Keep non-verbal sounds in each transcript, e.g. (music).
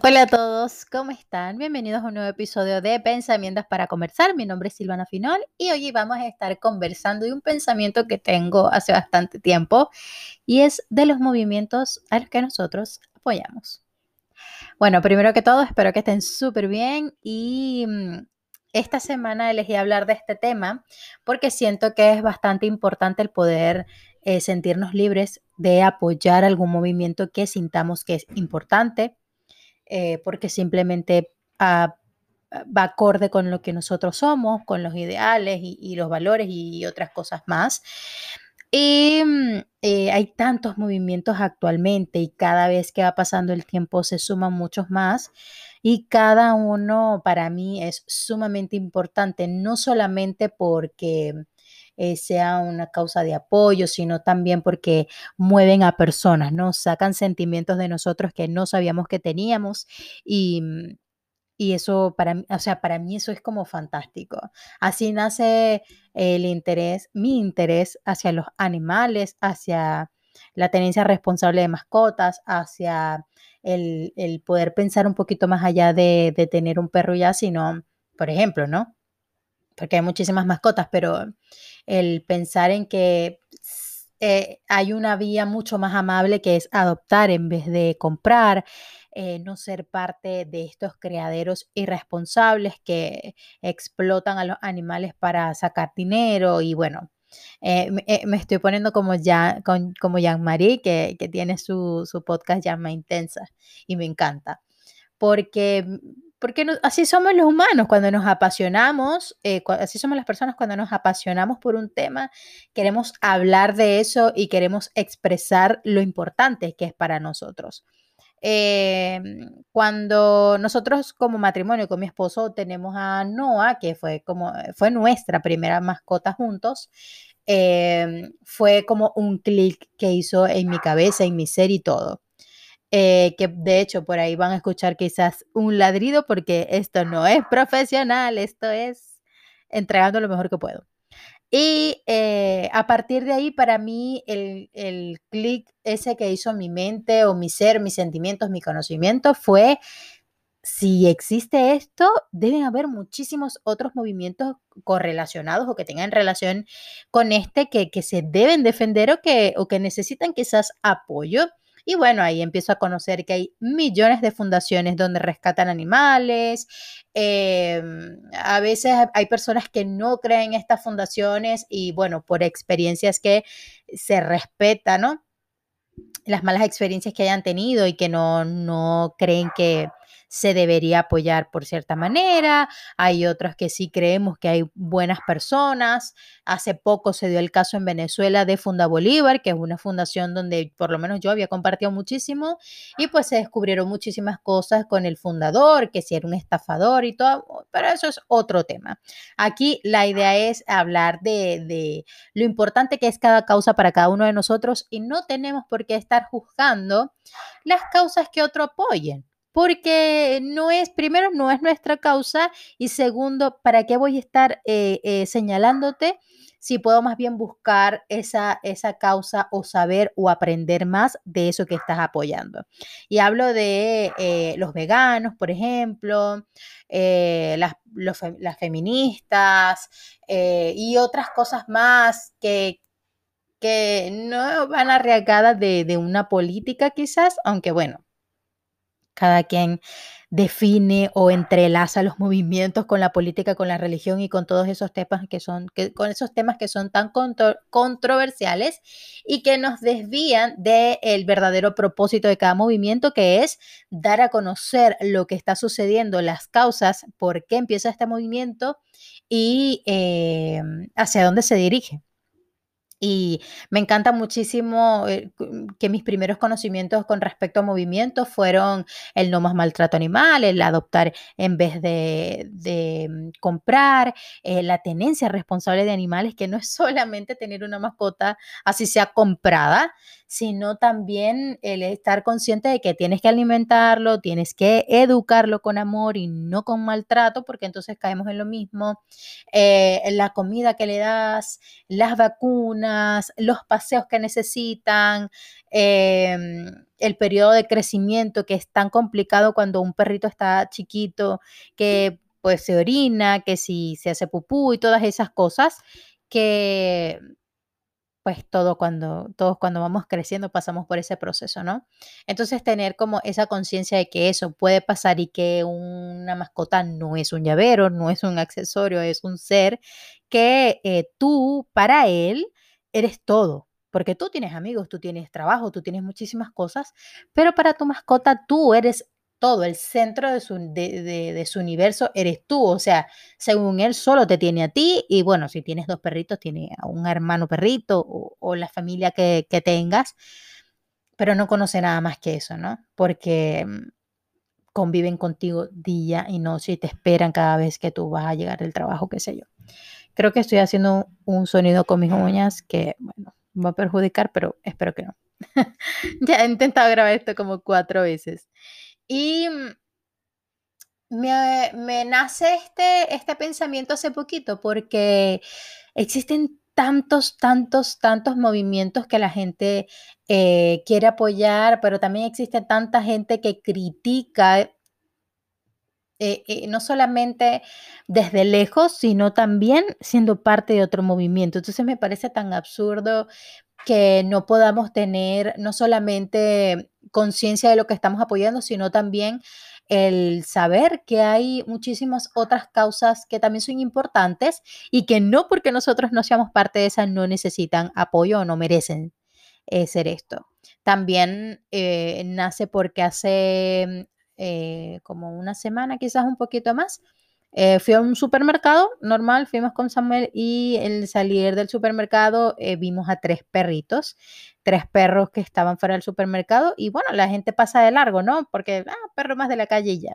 Hola a todos, ¿cómo están? Bienvenidos a un nuevo episodio de Pensamientos para Conversar. Mi nombre es Silvana Finol y hoy vamos a estar conversando de un pensamiento que tengo hace bastante tiempo y es de los movimientos a los que nosotros apoyamos. Bueno, primero que todo, espero que estén súper bien y mm, esta semana elegí hablar de este tema porque siento que es bastante importante el poder eh, sentirnos libres de apoyar algún movimiento que sintamos que es importante eh, porque simplemente ah, va acorde con lo que nosotros somos, con los ideales y, los valores y otras cosas más. Y mm, eh, hay tantos movimientos actualmente y cada vez que va pasando el tiempo se suman muchos más y cada uno para mí es sumamente importante, no solamente porque eh, sea una causa de apoyo, sino también porque mueven a personas, ¿no? Sacan sentimientos de nosotros que no sabíamos que teníamos y, mm, y eso para mí, o sea, para mí eso es como fantástico. Así nace el interés, mi interés hacia los animales, hacia la tenencia responsable de mascotas, hacia el, poder pensar un poquito más allá de, de, tener un perro ya, sino, por ejemplo, ¿no? Porque hay muchísimas mascotas, pero el pensar en que eh, hay una vía mucho más amable que es adoptar en vez de comprar, eh, no ser parte de estos criaderos irresponsables que explotan a los animales para sacar dinero y bueno. Eh, me, estoy poniendo como, ya, como Jean-Marie, que, que, tiene su, su podcast Llama Intensa, y me encanta, porque porque así somos los humanos cuando nos apasionamos, eh, así somos las personas cuando nos apasionamos por un tema, queremos hablar de eso y queremos expresar lo importante que es para nosotros. Em, cuando nosotros como matrimonio con mi esposo tenemos a Noah, que fue como fue nuestra primera mascota juntos, em, fue como un clic que hizo en mi cabeza, en mi ser y todo. Eh, que de hecho por ahí van a escuchar quizás un ladrido porque esto no es profesional, esto es entregando lo mejor que puedo. Y eh, a partir de ahí, para mí, el, el clic ese que hizo mi mente o mi ser, mis sentimientos, mi conocimiento fue, si existe esto, deben haber muchísimos otros movimientos correlacionados o que tengan relación con este que, que se deben defender o que, o que necesitan quizás apoyo. Y bueno, ahí empiezo a conocer que hay millones de fundaciones donde rescatan animales. Em, a veces hay personas que no creen en estas fundaciones y bueno, por experiencias que se respetan, ¿no? Las malas experiencias que hayan tenido y que no, no creen que se debería apoyar por cierta manera, hay otros que sí creemos que hay buenas personas. Hace poco se dio el caso en Venezuela de Funda Bolívar, que es una fundación donde por lo menos yo había compartido muchísimo y pues se descubrieron muchísimas cosas con el fundador, que si era un estafador y todo, pero eso es otro tema. Aquí la idea es hablar de, de lo importante que es cada causa para cada uno de nosotros y no tenemos por qué estar juzgando las causas que otro apoyen porque no es, primero, no es nuestra causa y segundo, ¿para qué voy a estar eh, eh, señalándote si puedo más bien buscar esa, esa causa o saber o aprender más de eso que estás apoyando? Y hablo de eh, los veganos, por ejemplo, las, las, feministas y otras cosas más que, que no van arriesgadas de, de una política quizás, aunque bueno, cada quien define o entrelaza los movimientos con la política, con la religión y con todos esos temas que son, con esos temas que son tan controversiales y que nos desvían del verdadero propósito de cada movimiento, que es dar a conocer lo que está sucediendo, las causas, por qué empieza este movimiento y eh, hacia dónde se dirige. Y me encanta muchísimo eh, que mis primeros conocimientos con respecto a movimientos fueron el no más maltrato animal, el adoptar en vez de, mm, comprar, eh, la tenencia responsable de animales, que no es solamente tener una mascota así sea comprada, sino también el estar consciente de que tienes que alimentarlo, tienes que educarlo con amor y no con maltrato, porque entonces caemos en lo mismo. Eh, la comida que le das, las vacunas, los paseos que necesitan, em, el periodo de crecimiento que es tan complicado cuando un perrito está chiquito, que pues se orina, que si se hace pupú y todas esas cosas que pues todo cuando, todos cuando vamos creciendo pasamos por ese proceso, ¿no? Entonces tener como esa conciencia de que eso puede pasar y que una mascota no es un llavero, no es un accesorio, es un ser que eh, tú para él eres todo, porque tú tienes amigos, tú tienes trabajo, tú tienes muchísimas cosas, pero para tu mascota tú eres todo, el centro de su, universo eres tú. O sea, según él solo te tiene a ti y bueno, si tienes dos perritos, tiene a un hermano perrito o, la familia que, que, tengas, pero no conoce nada más que eso, ¿no? Porque mm, conviven contigo día y noche y te esperan cada vez que tú vas a llegar del trabajo, qué sé yo. Creo que estoy haciendo un sonido con mis uñas que, bueno, va a perjudicar, pero espero que no. (laughs) ya he intentado grabar esto como cuatro veces. Y me, me nace este, este pensamiento hace poquito porque existen tantos, tantos, tantos movimientos que la gente eh, quiere apoyar, pero también existe tanta gente que critica, eh, eh, no solamente desde lejos, sino también siendo parte de otro movimiento. Entonces me parece tan absurdo que no podamos tener no solamente conciencia de lo que estamos apoyando, sino también el saber que hay muchísimas otras causas que también son importantes y que no porque nosotros no seamos parte de esas no necesitan apoyo o no merecen eh, ser esto. También eh, nace porque hace eh, como una semana, quizás un poquito más, eh, fui a un supermercado normal, fuimos con Samuel y el salir del supermercado eh, vimos a tres perritos, tres perros que estaban fuera del supermercado y bueno, la gente pasa de largo, ¿no? Porque, ah, perro más de la calle ya.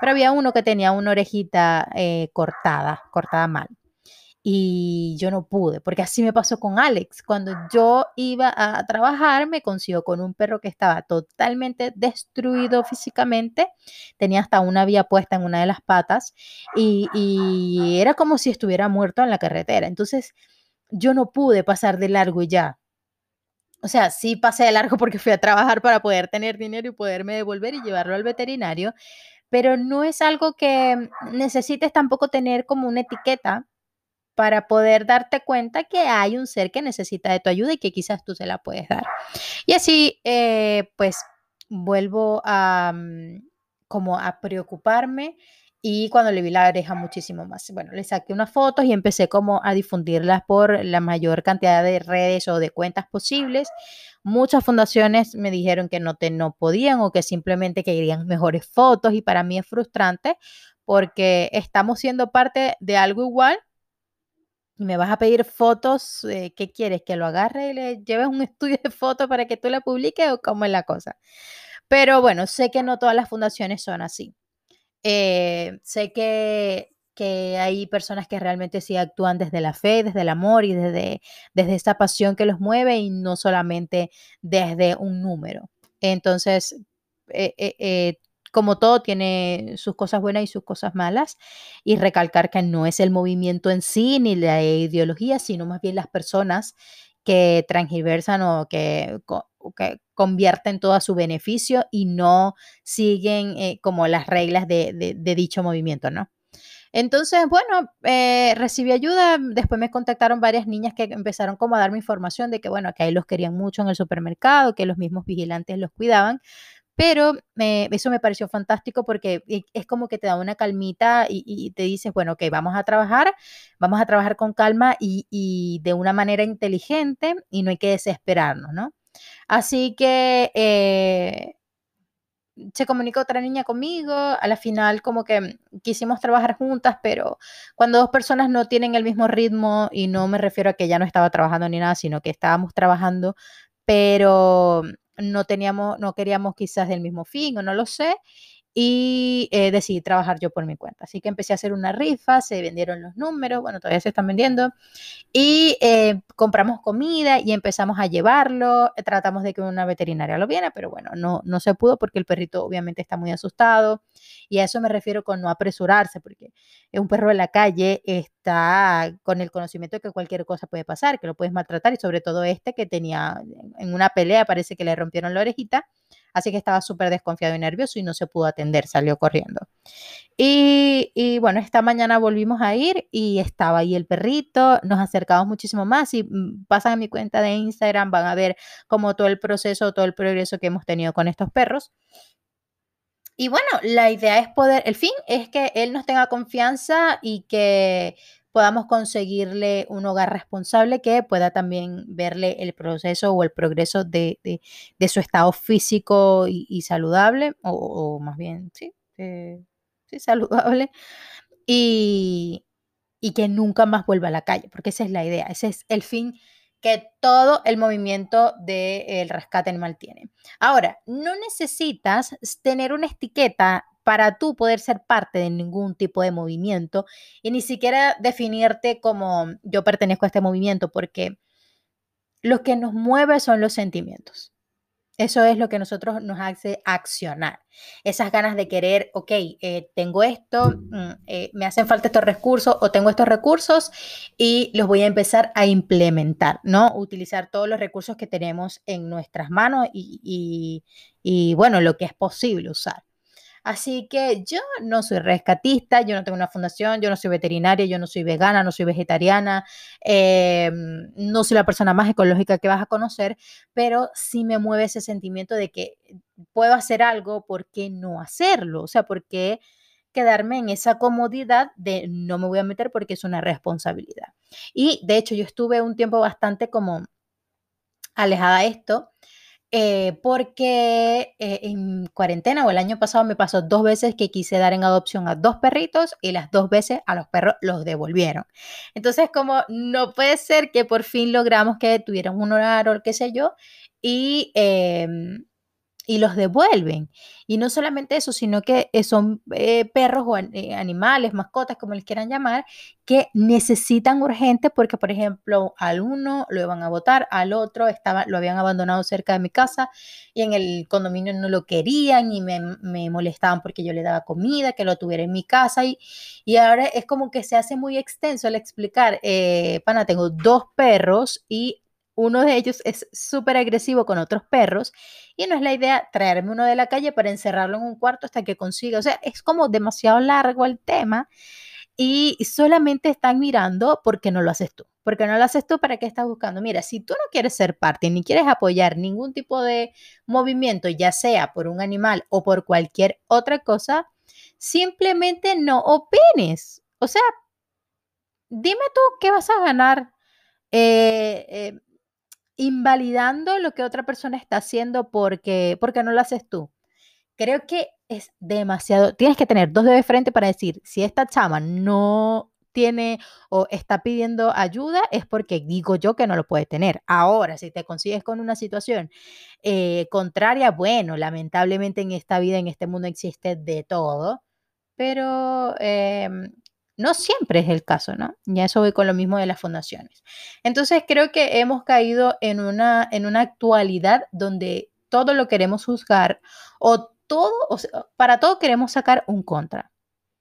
Pero había uno que tenía una orejita eh, cortada, cortada mal y yo no pude, porque así me pasó con Alex. Cuando yo iba a trabajar, me consiguió con un perro que estaba totalmente destruido físicamente, tenía hasta una vía puesta en una de las patas y, era como si estuviera muerto en la carretera. Entonces, yo no pude pasar de largo y ya. O sea, sí pasé de largo (laughs) porque fui a trabajar para poder tener dinero y poderme devolver y llevarlo al veterinario, pero no es algo que necesites tampoco tener como una etiqueta para poder darte cuenta que hay un ser que necesita de tu ayuda y que quizás tú se la puedes dar. Y así, eh, pues, vuelvo a mm, como a preocuparme y cuando le vi la oreja muchísimo más. Bueno, le saqué unas fotos y empecé como a difundirlas por la mayor cantidad de redes o de cuentas posibles. Muchas fundaciones me dijeron que no, te, no podían o que simplemente querían mejores fotos y para mí es frustrante porque estamos siendo parte de algo igual, me vas a pedir fotos, eh, ¿qué quieres? ¿Que lo agarre y le lleves un (laughs) estudio de fotos para que tú la publiques o cómo es la cosa? Pero bueno, sé que no todas las fundaciones son así. Eh, sé que, que, hay personas que realmente sí actúan desde la fe, desde el amor y desde, desde pasión que los mueve y no solamente desde un número. Entonces, eh, como todo, tiene sus cosas buenas y sus cosas malas, y recalcar que no es el movimiento en sí ni la ideología, sino más bien las personas que transversan o que, que convierten todo a su beneficio y no siguen eh, como las reglas de, dicho movimiento, ¿no? Entonces, bueno, eh, recibí ayuda, después me contactaron varias niñas que empezaron como a darme información de que, bueno, que ahí los querían mucho en el supermercado, que los mismos vigilantes los cuidaban, pero eso me pareció fantástico porque es como que te da una calmita y, te dices, bueno, ok, vamos a trabajar, vamos a trabajar con calma y, de una manera inteligente y no hay que desesperarnos, ¿no? Así que eh, se comunicó otra niña conmigo, a la final como que quisimos trabajar juntas, pero cuando dos personas no tienen el mismo ritmo, y no me refiero a que ya no estaba trabajando ni nada, sino que estábamos trabajando, pero no teníamos, no queríamos quizás del mismo fin o no lo sé. Y eh, decidí trabajar yo por mi cuenta. Así que empecé a hacer una rifa, se vendieron los números, bueno, todavía se están vendiendo, y eh, compramos comida y empezamos a llevarlo, tratamos de que una veterinaria lo viera, pero bueno, no, no se pudo porque el perrito obviamente está muy asustado, y a eso me refiero con no apresurarse, porque un perro en la calle está con el conocimiento de que cualquier cosa puede pasar, que lo puedes maltratar, y sobre todo este que tenía en una pelea, parece que le rompieron la orejita, Así que estaba súper desconfiado y nervioso y no se pudo atender, salió corriendo. Y, bueno, esta mañana volvimos a ir y estaba ahí el perrito, nos acercamos muchísimo más y mm, pasan a mi cuenta de Instagram, van a ver como todo el proceso, todo el progreso que hemos tenido con estos perros. Y bueno, la idea es poder, el fin es que él nos tenga confianza y que podamos conseguirle un hogar responsable que pueda también verle el proceso o el progreso de, su estado físico y, saludable, o, más bien, sí, eh, sí saludable, y, y que nunca más vuelva a la calle, porque esa es la idea, ese es el fin que todo el movimiento del rescate animal tiene. Ahora, no necesitas tener una etiqueta para tú poder ser parte de ningún tipo de movimiento y ni siquiera definirte como yo pertenezco a este movimiento, porque lo que nos mueve son los sentimientos. Eso es lo que nosotros nos hace accionar. Esas ganas de querer, ok, eh, tengo esto, mm, eh, me hacen falta estos recursos o tengo estos recursos y los voy a empezar a implementar, ¿no? Utilizar todos los recursos que tenemos en nuestras manos y, y bueno, lo que es posible usar. Así que yo no soy rescatista, yo no tengo una fundación, yo no soy veterinaria, yo no soy vegana, no soy vegetariana, em, no soy la persona más ecológica que vas a conocer, pero sí me mueve ese sentimiento de que puedo hacer algo, ¿por qué no hacerlo? O sea, ¿por qué quedarme en esa comodidad de no me voy a meter porque es una responsabilidad? Y de hecho yo estuve un tiempo bastante como alejada de esto eh, porque eh, en cuarentena o el año pasado me pasó dos veces que quise dar en adopción a dos perritos y las dos veces a los perros los devolvieron. Entonces, como no puede ser que por fin logramos que tuvieran un horario qué sé yo, y em, y los devuelven. Y no solamente eso, sino que eh, son eh, perros o eh, animales, mascotas, como les quieran llamar, que necesitan urgente porque, por ejemplo, al uno lo iban a votar, al otro estaba, lo habían abandonado cerca de mi casa y en el condominio no lo querían y me, me molestaban porque yo le daba comida, que lo tuviera en mi casa y, y ahora es como que se hace muy extenso el explicar, pana, tengo dos perros y uno de ellos es súper agresivo con otros perros y no es la idea traerme uno de la calle para encerrarlo en un cuarto hasta que consiga. O sea, es como demasiado largo el tema y solamente están mirando porque no lo haces tú. Porque no lo haces tú, ¿para qué estás buscando? Mira, si tú no quieres ser parte ni quieres apoyar ningún tipo de movimiento, ya sea por un animal o por cualquier otra cosa, simplemente no opines. O sea, dime tú qué vas a ganar eh, eh, invalidando lo que otra persona está haciendo porque, porque no lo haces tú. Creo que es demasiado, tienes que tener dos dedos de frente para decir, si esta chama no tiene o está pidiendo ayuda, es porque digo yo que no lo puede tener. Ahora, si te consigues con una situación eh, contraria, bueno, lamentablemente en esta vida, en este mundo existe de todo, pero em, no siempre es el caso, ¿no? Ya eso voy con lo mismo de las fundaciones. Entonces creo que hemos caído en una, en una actualidad donde todo lo queremos juzgar o todo, para todo queremos sacar un contra.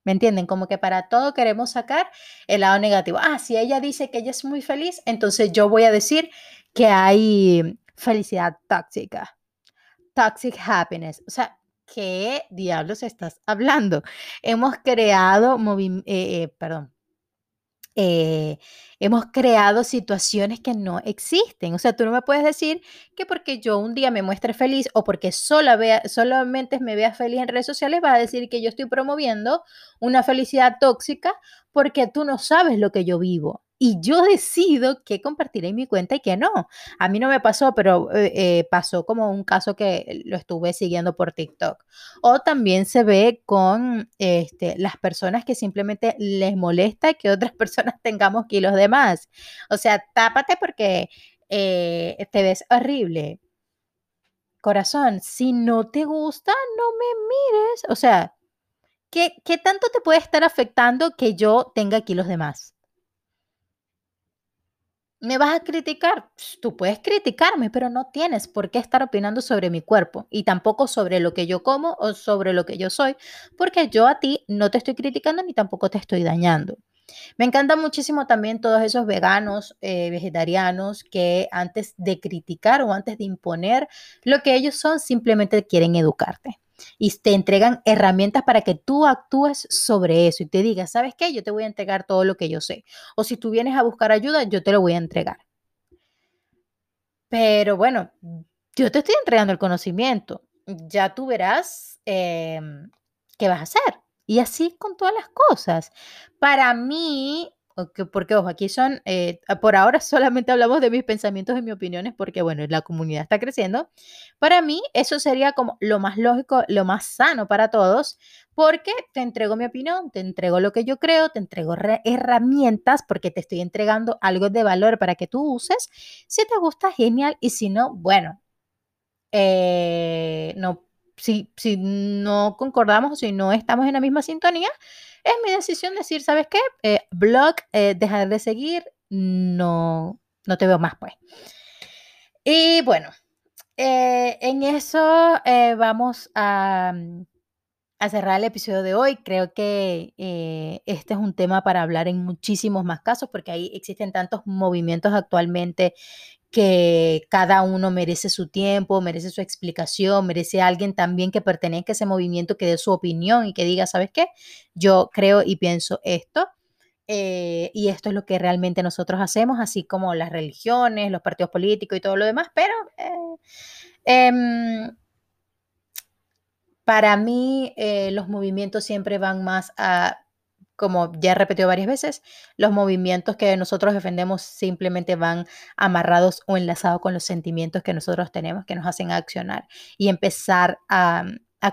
¿Me entienden? Como que para todo queremos sacar el lado negativo. Ah, si ella dice que ella es muy feliz, entonces yo voy a decir que hay felicidad tóxica. Toxic happiness. O sea, ¿qué diablos estás hablando? Hemos creado, eh, eh, perdón, eh, hemos creado situaciones que no existen. O sea, tú no me puedes decir que porque yo un día me muestre feliz o porque solo vea, solamente me vea feliz en redes sociales, vas a decir que yo estoy promoviendo una felicidad tóxica porque tú no sabes lo que yo vivo y yo decido qué compartir en mi cuenta y qué no. A mí no me pasó, pero eh, eh, pasó como un caso que lo estuve siguiendo por TikTok. O también se ve con este, las personas que simplemente les molesta que otras (laughs) personas tengamos kilos de más. O sea, tápate porque eh, te ves horrible. corazón, si no te gusta, no me mires. O sea, ¿qué, qué tanto te puede estar afectando que yo tenga aquí los demás? ¿Me vas a criticar? Tú puedes criticarme, pero no tienes por qué estar opinando sobre mi cuerpo y tampoco sobre lo que yo como o sobre lo que yo soy, porque yo a ti no te estoy criticando ni tampoco te estoy dañando. Me encanta muchísimo también todos esos veganos, eh, vegetarianos que antes de criticar o antes de imponer lo que ellos son, simplemente quieren educarte y te entregan herramientas para que tú actúes sobre eso y te digas, ¿sabes qué? Yo te voy a entregar todo lo que yo sé. O si tú vienes a buscar ayuda, yo te lo voy a entregar. Pero bueno, yo te estoy entregando el conocimiento. Ya tú verás em, qué vas a hacer. Y así con todas las cosas. Para mí, porque ojo, aquí son, eh, por ahora (laughs) solamente hablamos de mis pensamientos y mis opiniones porque bueno, la comunidad está creciendo. Para mí eso sería como lo más lógico, lo más sano para todos, porque te entrego mi opinión, te entrego lo que yo creo, te entrego herramientas porque te estoy entregando algo de valor para que tú uses. Si te gusta, genial, y si no, bueno, eh, no, si, si no concordamos o si no estamos en la misma sintonía, es mi decisión decir, ¿sabes qué? Eh, blog, eh, dejar de seguir, no, no te veo más, pues. Y bueno, eh, en eso vamos a, a, cerrar el episodio de hoy. Creo que este es un tema para hablar en muchísimos más casos, porque ahí existen tantos movimientos actualmente que cada uno merece su tiempo, merece su explicación, merece alguien también que pertenezca a ese movimiento, que dé su opinión y que diga, ¿sabes qué? Yo creo y pienso esto. Eh, y esto es lo que realmente nosotros hacemos, así como las religiones, los partidos políticos y todo lo demás, pero eh, em, para mí eh, los movimientos siempre van más a como ya he repetido varias veces, los movimientos que nosotros defendemos simplemente van amarrados o enlazados con los sentimientos que nosotros tenemos que nos hacen accionar y empezar a,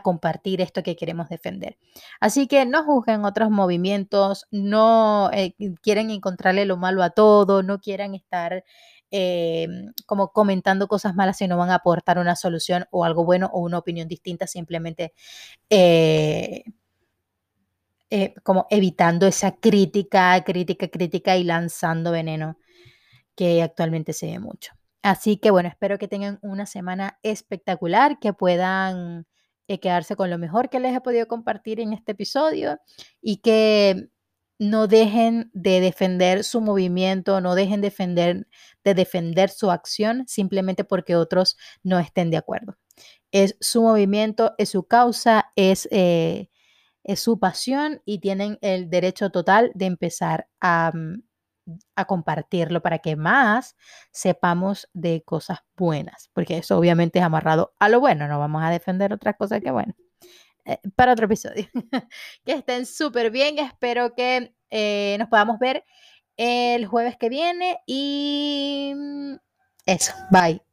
compartir esto que queremos defender. Así que no juzguen otros movimientos, no eh, quieren encontrarle lo malo a todo, no quieran estar eh, como comentando cosas malas si no van a aportar una solución o algo bueno o una opinión distinta, simplemente eh, eh, como evitando esa crítica, crítica, crítica y lanzando veneno que actualmente se ve mucho. Así que bueno, espero que tengan una semana espectacular, que puedan eh, quedarse con lo mejor que les he podido compartir en este episodio y que no dejen de defender su movimiento, no dejen de defender, de defender su acción simplemente porque otros no estén de acuerdo. Es su movimiento, es su causa, es eh, es su pasión y tienen el derecho total de empezar a, mm, a, compartirlo para que más sepamos de cosas buenas, porque eso obviamente es amarrado a lo bueno, no vamos a defender otras cosas que bueno. Eh, para otro episodio. (laughs) que estén súper bien, espero que eh, nos podamos ver el jueves que viene y mm, eso, bye.